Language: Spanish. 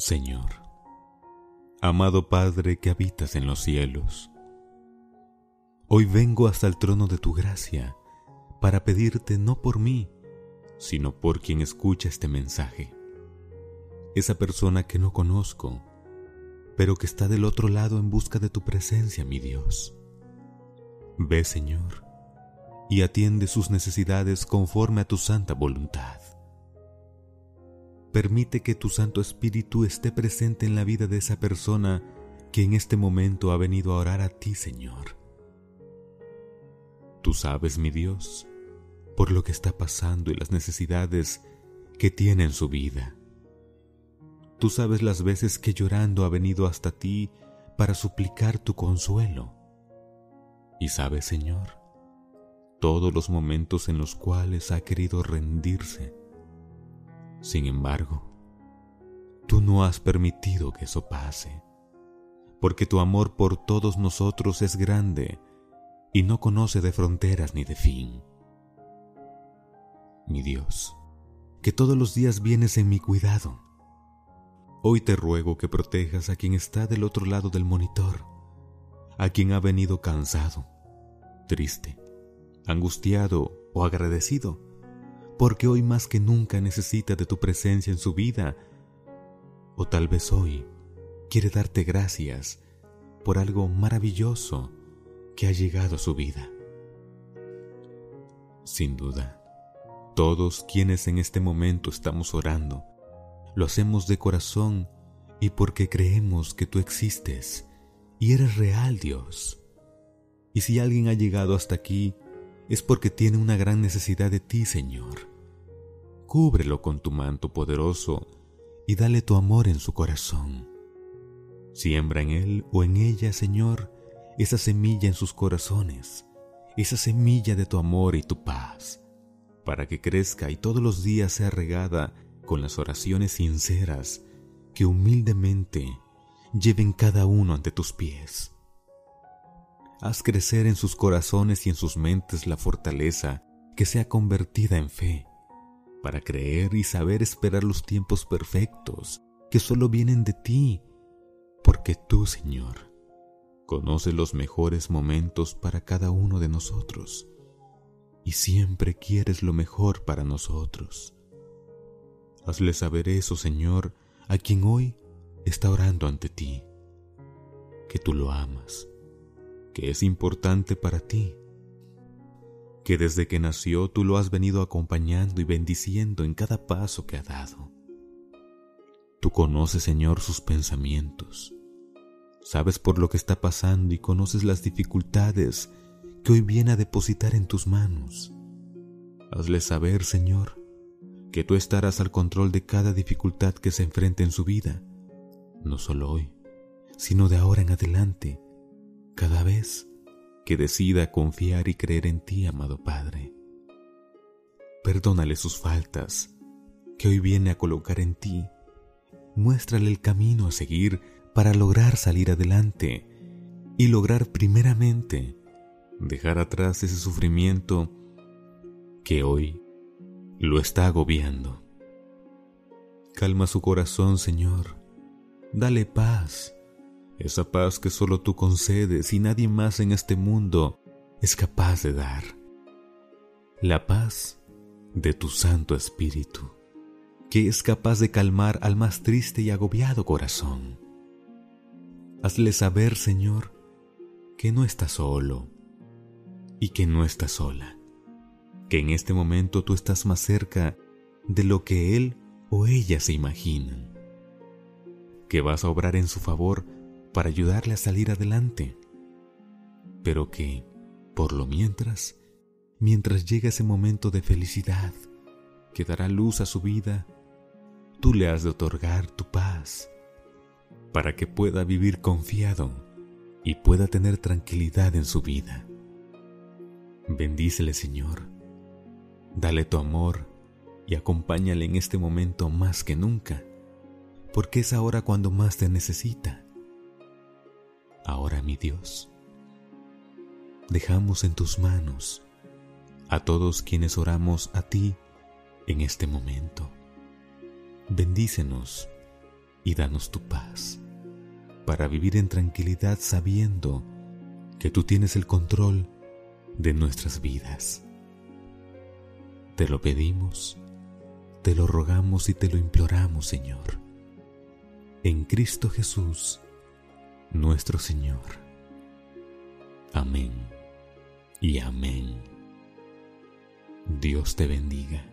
Señor, amado Padre que habitas en los cielos, hoy vengo hasta el trono de tu gracia para pedirte no por mí, sino por quien escucha este mensaje. Esa persona que no conozco, pero que está del otro lado en busca de tu presencia, mi Dios. Ve, Señor, y atiende sus necesidades conforme a tu santa voluntad. Permite que tu Santo Espíritu esté presente en la vida de esa persona que en este momento ha venido a orar a ti, Señor. Tú sabes, mi Dios, por lo que está pasando y las necesidades que tiene en su vida. Tú sabes las veces que llorando ha venido hasta ti para suplicar tu consuelo. Y sabes, Señor, todos los momentos en los cuales ha querido rendirse. Sin embargo, tú no has permitido que eso pase, porque tu amor por todos nosotros es grande y no conoce de fronteras ni de fin mi Dios, que todos los días vienes en mi cuidado. Hoy te ruego que protejas a quien está del otro lado del monitor, a quien ha venido cansado, triste, angustiado o agradecido, porque hoy más que nunca necesita de tu presencia en su vida, o tal vez hoy quiere darte gracias por algo maravilloso que ha llegado a su vida. Sin duda, todos quienes en este momento estamos orando, lo hacemos de corazón y porque creemos que tú existes y eres real, Dios. Y si alguien ha llegado hasta aquí, es porque tiene una gran necesidad de ti, Señor. Cúbrelo con tu manto poderoso y dale tu amor en su corazón. Siembra en él o en ella, Señor, esa semilla en sus corazones, esa semilla de tu amor y tu paz para que crezca y todos los días sea regada con las oraciones sinceras que humildemente lleven cada uno ante tus pies. Haz crecer en sus corazones y en sus mentes la fortaleza que sea convertida en fe, para creer y saber esperar los tiempos perfectos que solo vienen de ti, porque tú, Señor, conoces los mejores momentos para cada uno de nosotros y siempre quieres lo mejor para nosotros. Hazle saber eso, Señor, a quien hoy está orando ante ti, que tú lo amas, que es importante para ti, que desde que nació tú lo has venido acompañando y bendiciendo en cada paso que ha dado. Tú conoces, Señor, sus pensamientos, sabes por lo que está pasando y conoces las dificultades que hoy viene a depositar en tus manos. Hazle saber, Señor, que tú estarás al control de cada dificultad que se enfrente en su vida, no solo hoy, sino de ahora en adelante, cada vez que decida confiar y creer en ti, amado Padre. Perdónale sus faltas, que hoy viene a colocar en ti. Muéstrale el camino a seguir para lograr salir adelante y lograr primeramente dejar atrás ese sufrimiento que hoy lo está agobiando. Calma su corazón, Señor. Dale paz, esa paz que solo tú concedes y nadie más en este mundo es capaz de dar. La paz de tu Santo Espíritu, que es capaz de calmar al más triste y agobiado corazón. Hazle saber, Señor, que no está solo, y que no estás sola, que en este momento tú estás más cerca de lo que él o ella se imaginan, que vas a obrar en su favor para ayudarle a salir adelante, pero que, por lo mientras, mientras llega ese momento de felicidad que dará luz a su vida, tú le has de otorgar tu paz para que pueda vivir confiado y pueda tener tranquilidad en su vida. Bendícele, Señor. Dale tu amor y acompáñale en este momento más que nunca, porque es ahora cuando más te necesita. Ahora, mi Dios, dejamos en tus manos a todos quienes oramos a ti en este momento. Bendícenos y danos tu paz para vivir en tranquilidad sabiendo que tú tienes el control de nuestras vidas. Te lo pedimos, te lo rogamos y te lo imploramos, Señor. En Cristo Jesús, nuestro Señor. Amén y amén. Dios te bendiga.